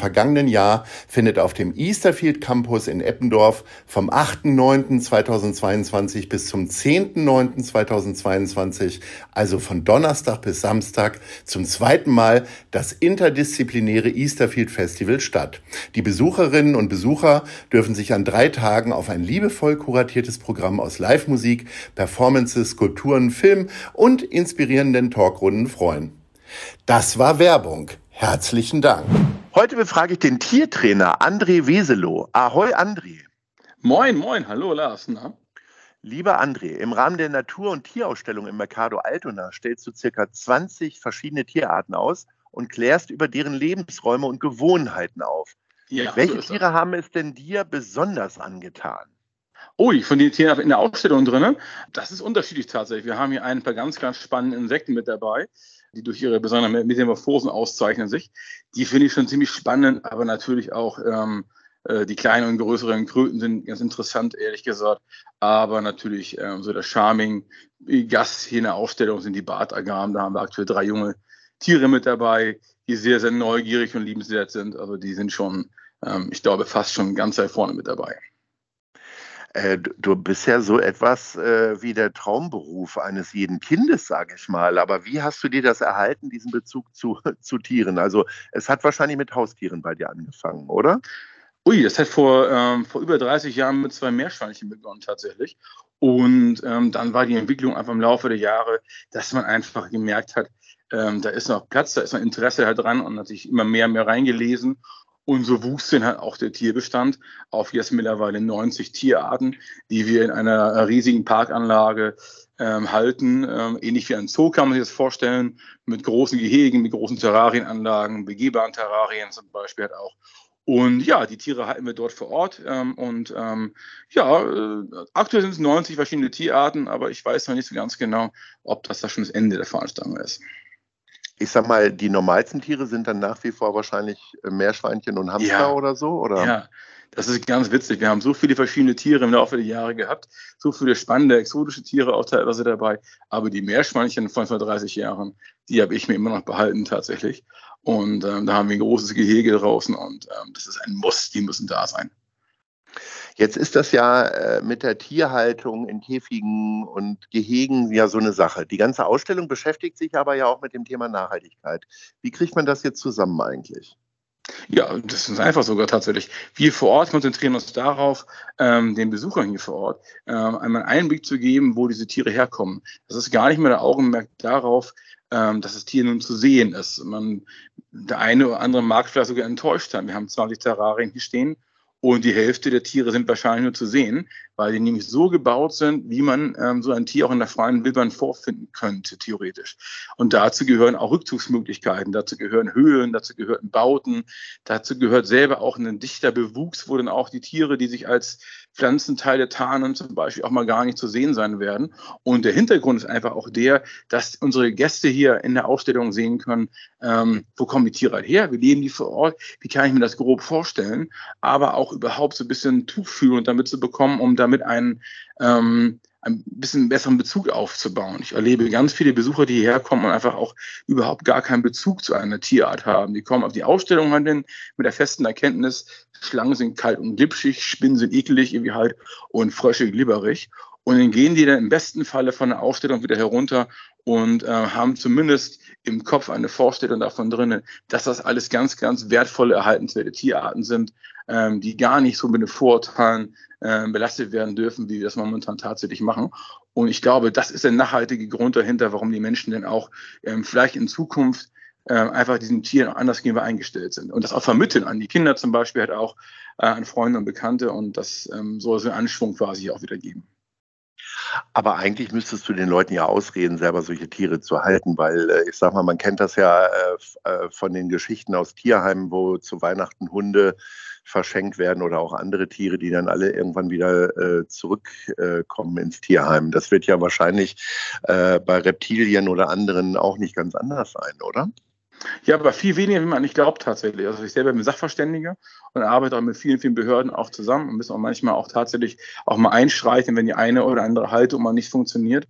vergangenen Jahr findet auf dem Easterfield Campus in Eppendorf vom 8.9.2022 bis zum 10.9.2022, also von Donnerstag bis Samstag, zum zweiten Mal das interdisziplinäre Easterfield Festival statt. Die Besucherinnen und Besucher dürfen sich an drei Tagen auf ein liebevoll kuratiertes Programm aus Live-Musik, Performances, Skulpturen, Film und inspirierenden Talkrunden freuen. Das war Werbung. Herzlichen Dank. Heute befrage ich den Tiertrainer André Weselow. Ahoi, André. Moin, moin. Hallo, Lars. Na? Lieber André, im Rahmen der Natur- und Tierausstellung im Mercado Altona stellst du circa 20 verschiedene Tierarten aus und klärst über deren Lebensräume und Gewohnheiten auf. Ja, Welche so Tiere haben es denn dir besonders angetan? Ui, von den Tieren in der Ausstellung drin. Das ist unterschiedlich tatsächlich. Wir haben hier ein paar ganz, ganz spannende Insekten mit dabei die durch ihre besonderen Metamorphosen auszeichnen sich. Die finde ich schon ziemlich spannend, aber natürlich auch ähm, äh, die kleinen und größeren Kröten sind ganz interessant, ehrlich gesagt. Aber natürlich ähm, so der Charming Gast hier in der Ausstellung sind die Bartagamen. Da haben wir aktuell drei junge Tiere mit dabei, die sehr, sehr neugierig und liebenswert sind. Also die sind schon, ähm, ich glaube, fast schon ganz weit vorne mit dabei. Äh, du bist ja so etwas äh, wie der Traumberuf eines jeden Kindes, sage ich mal. Aber wie hast du dir das erhalten, diesen Bezug zu, zu Tieren? Also es hat wahrscheinlich mit Haustieren bei dir angefangen, oder? Ui, das hat vor, ähm, vor über 30 Jahren mit zwei Meerschweinchen begonnen tatsächlich. Und ähm, dann war die Entwicklung einfach im Laufe der Jahre, dass man einfach gemerkt hat, ähm, da ist noch Platz, da ist noch Interesse halt dran und hat sich immer mehr und mehr reingelesen. Und so wuchs dann halt auch der Tierbestand auf jetzt mittlerweile 90 Tierarten, die wir in einer riesigen Parkanlage ähm, halten. Ähm, ähnlich wie ein Zoo kann man sich das vorstellen, mit großen Gehegen, mit großen Terrarienanlagen, begehbaren Terrarien zum Beispiel halt auch. Und ja, die Tiere halten wir dort vor Ort. Ähm, und ähm, ja, äh, aktuell sind es 90 verschiedene Tierarten, aber ich weiß noch nicht so ganz genau, ob das da schon das Ende der Veranstaltung ist ich sag mal, die normalsten Tiere sind dann nach wie vor wahrscheinlich äh, Meerschweinchen und Hamster ja. oder so, oder? Ja, das ist ganz witzig. Wir haben so viele verschiedene Tiere im Laufe der Jahre gehabt, so viele spannende, exotische Tiere auch teilweise dabei. Aber die Meerschweinchen von vor 30 Jahren, die habe ich mir immer noch behalten tatsächlich. Und ähm, da haben wir ein großes Gehege draußen und ähm, das ist ein Muss, die müssen da sein. Jetzt ist das ja äh, mit der Tierhaltung in Käfigen und Gehegen ja so eine Sache. Die ganze Ausstellung beschäftigt sich aber ja auch mit dem Thema Nachhaltigkeit. Wie kriegt man das jetzt zusammen eigentlich? Ja, das ist einfach sogar tatsächlich. Wir vor Ort konzentrieren uns darauf, ähm, den Besuchern hier vor Ort ähm, einmal einen Einblick zu geben, wo diese Tiere herkommen. Das ist gar nicht mehr der Augenmerk darauf, ähm, dass das Tier nun zu sehen ist. Man, der eine oder andere mag vielleicht sogar enttäuscht sein. Wir haben 20 Terrarien hier stehen und die Hälfte der Tiere sind wahrscheinlich nur zu sehen, weil die nämlich so gebaut sind, wie man ähm, so ein Tier auch in der freien Wildbahn vorfinden könnte, theoretisch. Und dazu gehören auch Rückzugsmöglichkeiten, dazu gehören Höhlen, dazu gehören Bauten, dazu gehört selber auch ein dichter Bewuchs, wo dann auch die Tiere, die sich als Pflanzenteile tarnen, zum Beispiel auch mal gar nicht zu sehen sein werden. Und der Hintergrund ist einfach auch der, dass unsere Gäste hier in der Ausstellung sehen können, ähm, wo kommen die Tiere her, wie leben die vor Ort, wie kann ich mir das grob vorstellen, aber auch überhaupt so ein bisschen Tuchfühlung damit zu bekommen, um damit einen ähm, ein bisschen besseren Bezug aufzubauen. Ich erlebe ganz viele Besucher, die hierher kommen und einfach auch überhaupt gar keinen Bezug zu einer Tierart haben. Die kommen auf die Ausstellung halt mit der festen Erkenntnis, Schlangen sind kalt und glitschig, Spinnen sind ekelig irgendwie halt und Frösche glibberig. Und dann gehen die dann im besten Falle von der Ausstellung wieder herunter und äh, haben zumindest im Kopf eine Vorstellung davon drin, dass das alles ganz, ganz wertvolle, erhaltenswerte Tierarten sind, ähm, die gar nicht so mit den Vorurteilen äh, belastet werden dürfen, wie wir das momentan tatsächlich machen. Und ich glaube, das ist der nachhaltige Grund dahinter, warum die Menschen dann auch ähm, vielleicht in Zukunft äh, einfach diesen Tieren anders gegenüber eingestellt sind. Und das auch vermitteln an die Kinder zum Beispiel, halt auch äh, an Freunde und Bekannte und das ähm, soll so einen Anschwung quasi auch wieder geben. Aber eigentlich müsstest du den Leuten ja ausreden, selber solche Tiere zu halten, weil äh, ich sag mal, man kennt das ja äh, äh, von den Geschichten aus Tierheimen, wo zu Weihnachten Hunde verschenkt werden oder auch andere Tiere, die dann alle irgendwann wieder äh, zurückkommen äh, ins Tierheim. Das wird ja wahrscheinlich äh, bei Reptilien oder anderen auch nicht ganz anders sein, oder? Ja, aber viel weniger, wie man nicht glaubt tatsächlich. Also ich selber bin Sachverständiger und arbeite auch mit vielen, vielen Behörden auch zusammen und müssen auch manchmal auch tatsächlich auch mal einschreiten, wenn die eine oder andere Haltung mal nicht funktioniert.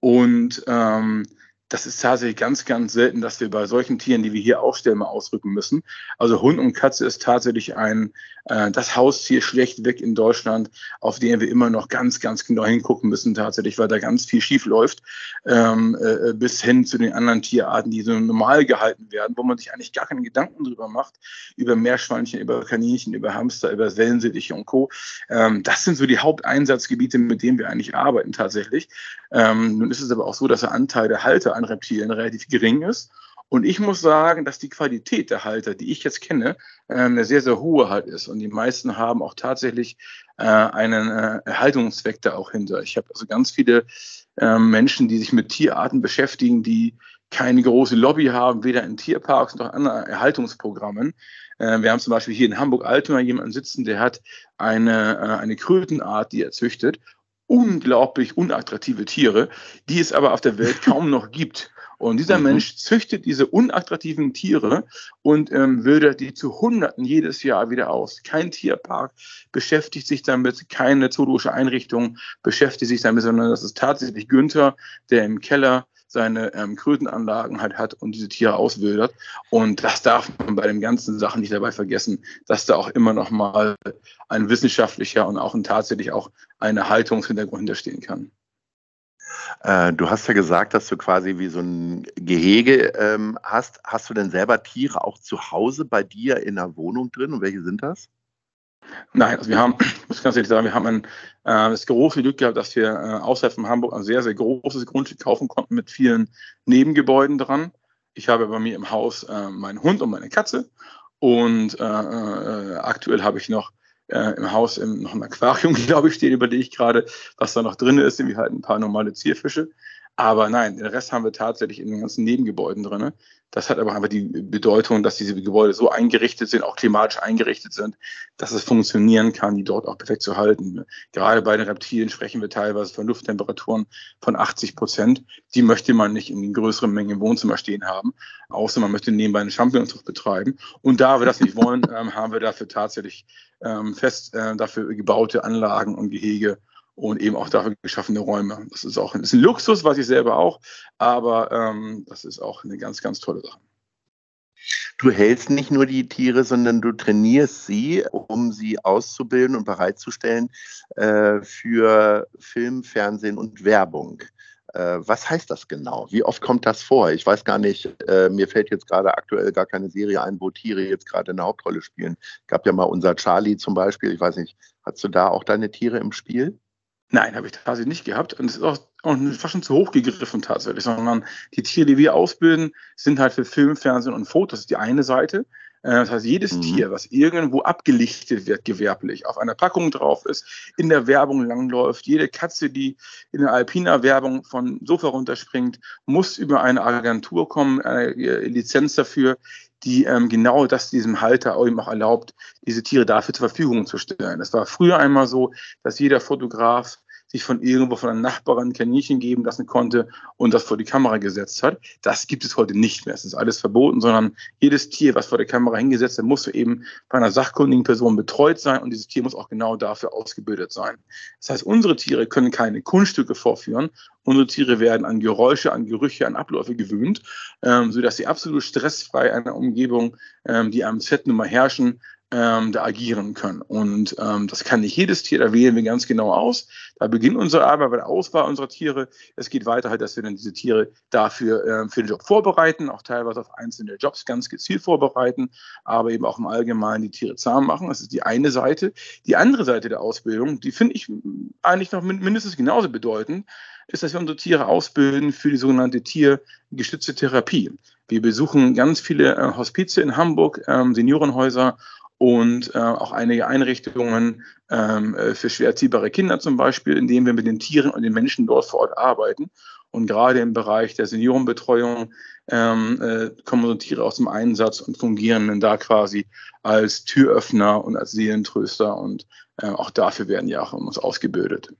Und ähm, das ist tatsächlich ganz, ganz selten, dass wir bei solchen Tieren, die wir hier aufstellen, mal ausrücken müssen. Also Hund und Katze ist tatsächlich ein äh, das Haustier schlechtweg in Deutschland, auf den wir immer noch ganz, ganz genau hingucken müssen, tatsächlich, weil da ganz viel schief läuft, ähm, äh, bis hin zu den anderen Tierarten, die so normal gehalten werden, wo man sich eigentlich gar keine Gedanken drüber macht, über Meerschweinchen, über Kaninchen, über Hamster, über Wellensittiche und Co. Ähm, das sind so die Haupteinsatzgebiete, mit denen wir eigentlich arbeiten tatsächlich. Ähm, nun ist es aber auch so, dass der Anteil der Halter an Reptilien relativ gering ist. Und ich muss sagen, dass die Qualität der Halter, die ich jetzt kenne, äh, eine sehr, sehr hohe halt ist. Und die meisten haben auch tatsächlich äh, einen äh, Erhaltungszweck da auch hinter. Ich habe also ganz viele Menschen, die sich mit Tierarten beschäftigen, die keine große Lobby haben, weder in Tierparks noch in anderen Erhaltungsprogrammen. Wir haben zum Beispiel hier in Hamburg-Altona jemanden sitzen, der hat eine, eine Krötenart, die er züchtet. Unglaublich unattraktive Tiere, die es aber auf der Welt kaum noch gibt. Und dieser mhm. Mensch züchtet diese unattraktiven Tiere und ähm, wildert die zu Hunderten jedes Jahr wieder aus. Kein Tierpark beschäftigt sich damit, keine zoologische Einrichtung beschäftigt sich damit, sondern das ist tatsächlich Günther, der im Keller seine ähm, Krötenanlagen halt hat und diese Tiere auswildert. Und das darf man bei den ganzen Sachen nicht dabei vergessen, dass da auch immer noch mal ein wissenschaftlicher und auch ein tatsächlich auch eine Haltungshintergrund hinterstehen kann. Äh, du hast ja gesagt, dass du quasi wie so ein Gehege ähm, hast. Hast du denn selber Tiere auch zu Hause bei dir in der Wohnung drin? Und welche sind das? Nein, also wir haben, muss ganz ehrlich sagen, wir haben ein, äh, das große Glück gehabt, dass wir äh, außerhalb von Hamburg ein sehr, sehr großes Grundstück kaufen konnten mit vielen Nebengebäuden dran. Ich habe bei mir im Haus äh, meinen Hund und meine Katze und äh, äh, aktuell habe ich noch äh, im Haus im, noch ein Aquarium, glaube ich, stehen, überlege ich gerade, was da noch drin ist, wie halt ein paar normale Zierfische. Aber nein, den Rest haben wir tatsächlich in den ganzen Nebengebäuden drin. Das hat aber einfach die Bedeutung, dass diese Gebäude so eingerichtet sind, auch klimatisch eingerichtet sind, dass es funktionieren kann, die dort auch perfekt zu halten. Gerade bei den Reptilien sprechen wir teilweise von Lufttemperaturen von 80 Prozent. Die möchte man nicht in größeren Mengen im Wohnzimmer stehen haben, außer man möchte nebenbei eine Champignonzucht betreiben. Und da wir das nicht wollen, ähm, haben wir dafür tatsächlich ähm, fest äh, dafür gebaute Anlagen und Gehege und eben auch dafür geschaffene Räume. Das ist auch ist ein Luxus, was ich selber auch, aber ähm, das ist auch eine ganz, ganz tolle Sache. Du hältst nicht nur die Tiere, sondern du trainierst sie, um sie auszubilden und bereitzustellen äh, für Film, Fernsehen und Werbung. Äh, was heißt das genau? Wie oft kommt das vor? Ich weiß gar nicht, äh, mir fällt jetzt gerade aktuell gar keine Serie ein, wo Tiere jetzt gerade eine Hauptrolle spielen. Gab ja mal unser Charlie zum Beispiel. Ich weiß nicht, hast du da auch deine Tiere im Spiel? Nein, habe ich tatsächlich nicht gehabt. Und es ist auch, auch fast schon zu hoch gegriffen tatsächlich, sondern die Tiere, die wir ausbilden, sind halt für Film, Fernsehen und Fotos. Das ist die eine Seite. Äh, das heißt, jedes mhm. Tier, was irgendwo abgelichtet wird, gewerblich, auf einer Packung drauf ist, in der Werbung langläuft, jede Katze, die in der Alpina-Werbung von Sofa runterspringt, muss über eine Agentur kommen, eine Lizenz dafür, die ähm, genau das diesem Halter eben auch erlaubt, diese Tiere dafür zur Verfügung zu stellen. Es war früher einmal so, dass jeder Fotograf sich von irgendwo von einer Nachbarin ein Kaninchen geben lassen konnte und das vor die Kamera gesetzt hat. Das gibt es heute nicht mehr. Es ist alles verboten, sondern jedes Tier, was vor der Kamera hingesetzt wird, muss eben bei einer sachkundigen Person betreut sein und dieses Tier muss auch genau dafür ausgebildet sein. Das heißt, unsere Tiere können keine Kunststücke vorführen. Unsere Tiere werden an Geräusche, an Gerüche, an Abläufe gewöhnt, ähm, sodass sie absolut stressfrei einer Umgebung, ähm, die am Set nun mal herrschen, ähm, da agieren können. Und ähm, das kann nicht jedes Tier, da wählen wir ganz genau aus. Da beginnt unsere Arbeit bei der Auswahl unserer Tiere. Es geht weiter halt, dass wir dann diese Tiere dafür äh, für den Job vorbereiten, auch teilweise auf einzelne Jobs ganz gezielt vorbereiten, aber eben auch im Allgemeinen die Tiere zahm machen. Das ist die eine Seite. Die andere Seite der Ausbildung, die finde ich eigentlich noch mindestens genauso bedeutend, ist, dass wir unsere Tiere ausbilden für die sogenannte tiergestützte Therapie. Wir besuchen ganz viele äh, Hospize in Hamburg, ähm, Seniorenhäuser und äh, auch einige Einrichtungen ähm, äh, für schwer erziehbare Kinder zum Beispiel, in denen wir mit den Tieren und den Menschen dort vor Ort arbeiten. Und gerade im Bereich der Seniorenbetreuung ähm, äh, kommen unsere Tiere aus dem Einsatz und fungieren dann da quasi als Türöffner und als Seelentröster. Und äh, auch dafür werden ja auch uns ausgebildet.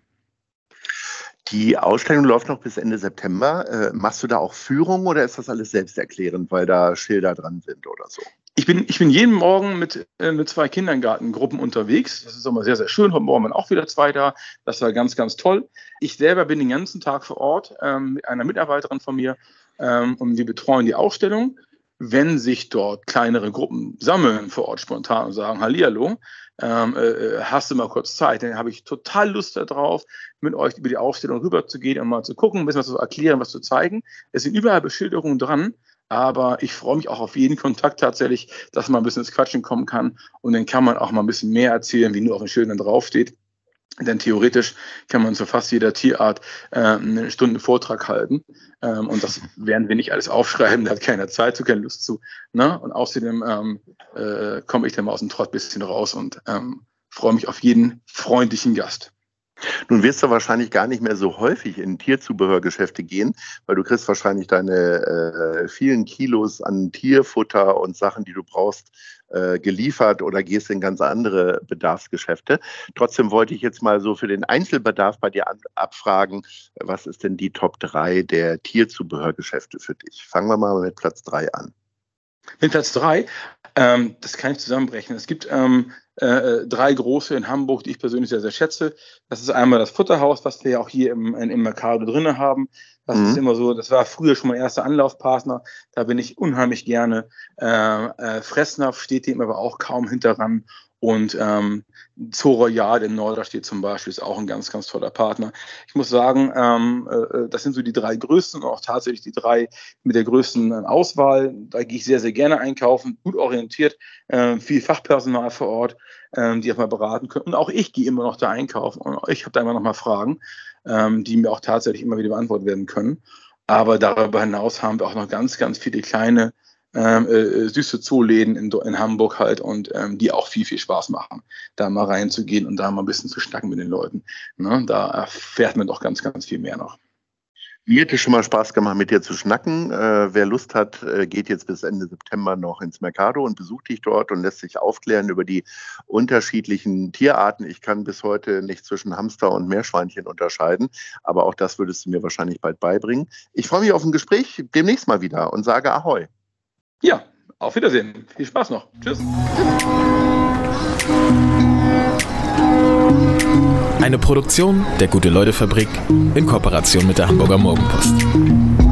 Die Ausstellung läuft noch bis Ende September. Äh, machst du da auch Führungen oder ist das alles selbsterklärend, weil da Schilder dran sind oder so? Ich bin, ich bin jeden Morgen mit, äh, mit zwei Kindergartengruppen unterwegs. Das ist immer sehr, sehr schön. Heute Morgen waren auch wieder zwei da. Das war ganz, ganz toll. Ich selber bin den ganzen Tag vor Ort ähm, mit einer Mitarbeiterin von mir ähm, und wir betreuen die Ausstellung. Wenn sich dort kleinere Gruppen sammeln vor Ort spontan und sagen, Hallihallo, ähm, äh, äh, hast du mal kurz Zeit? Dann habe ich total Lust darauf, mit euch über die Aufstellung rüber zu gehen und mal zu gucken, ein bisschen was zu erklären, was zu zeigen. Es sind überall Beschilderungen dran, aber ich freue mich auch auf jeden Kontakt tatsächlich, dass man ein bisschen ins Quatschen kommen kann und dann kann man auch mal ein bisschen mehr erzählen, wie nur auf den Schildern draufsteht. Denn theoretisch kann man zu fast jeder Tierart äh, eine Stunde Vortrag halten. Ähm, und das werden wir nicht alles aufschreiben, da hat keiner Zeit zu, keine Lust zu. Ne? Und außerdem ähm, äh, komme ich dann mal aus dem Trott ein bisschen raus und ähm, freue mich auf jeden freundlichen Gast. Nun wirst du wahrscheinlich gar nicht mehr so häufig in Tierzubehörgeschäfte gehen, weil du kriegst wahrscheinlich deine äh, vielen Kilos an Tierfutter und Sachen, die du brauchst, äh, geliefert oder gehst in ganz andere Bedarfsgeschäfte. Trotzdem wollte ich jetzt mal so für den Einzelbedarf bei dir abfragen, was ist denn die Top 3 der Tierzubehörgeschäfte für dich? Fangen wir mal mit Platz 3 an. Mit Platz 3, ähm, das kann ich zusammenbrechen. Es gibt ähm, äh, drei große in Hamburg, die ich persönlich sehr, sehr schätze. Das ist einmal das Futterhaus, was wir ja auch hier im, im Mercado drinne haben. Das mhm. ist immer so, das war früher schon mein erster Anlaufpartner. Da bin ich unheimlich gerne. Äh, äh, Fressnapf steht dem aber auch kaum hinterran. Und ähm, Zoo Royal in Norder steht zum Beispiel, ist auch ein ganz, ganz toller Partner. Ich muss sagen, ähm, äh, das sind so die drei größten und auch tatsächlich die drei mit der größten Auswahl. Da gehe ich sehr, sehr gerne einkaufen, gut orientiert, äh, viel Fachpersonal vor Ort, äh, die auch mal beraten können. Und auch ich gehe immer noch da einkaufen und ich habe da immer noch mal Fragen, ähm, die mir auch tatsächlich immer wieder beantwortet werden können. Aber darüber hinaus haben wir auch noch ganz, ganz viele kleine ähm, äh, süße Zooläden in, in Hamburg halt und ähm, die auch viel, viel Spaß machen, da mal reinzugehen und da mal ein bisschen zu schnacken mit den Leuten. Ne? Da erfährt man doch ganz, ganz viel mehr noch. Mir hätte schon mal Spaß gemacht, mit dir zu schnacken. Äh, wer Lust hat, äh, geht jetzt bis Ende September noch ins Mercado und besucht dich dort und lässt sich aufklären über die unterschiedlichen Tierarten. Ich kann bis heute nicht zwischen Hamster und Meerschweinchen unterscheiden, aber auch das würdest du mir wahrscheinlich bald beibringen. Ich freue mich auf ein Gespräch demnächst mal wieder und sage Ahoi. Ja, auf Wiedersehen. Viel Spaß noch. Tschüss. Eine Produktion der Gute-Leute-Fabrik in Kooperation mit der Hamburger Morgenpost.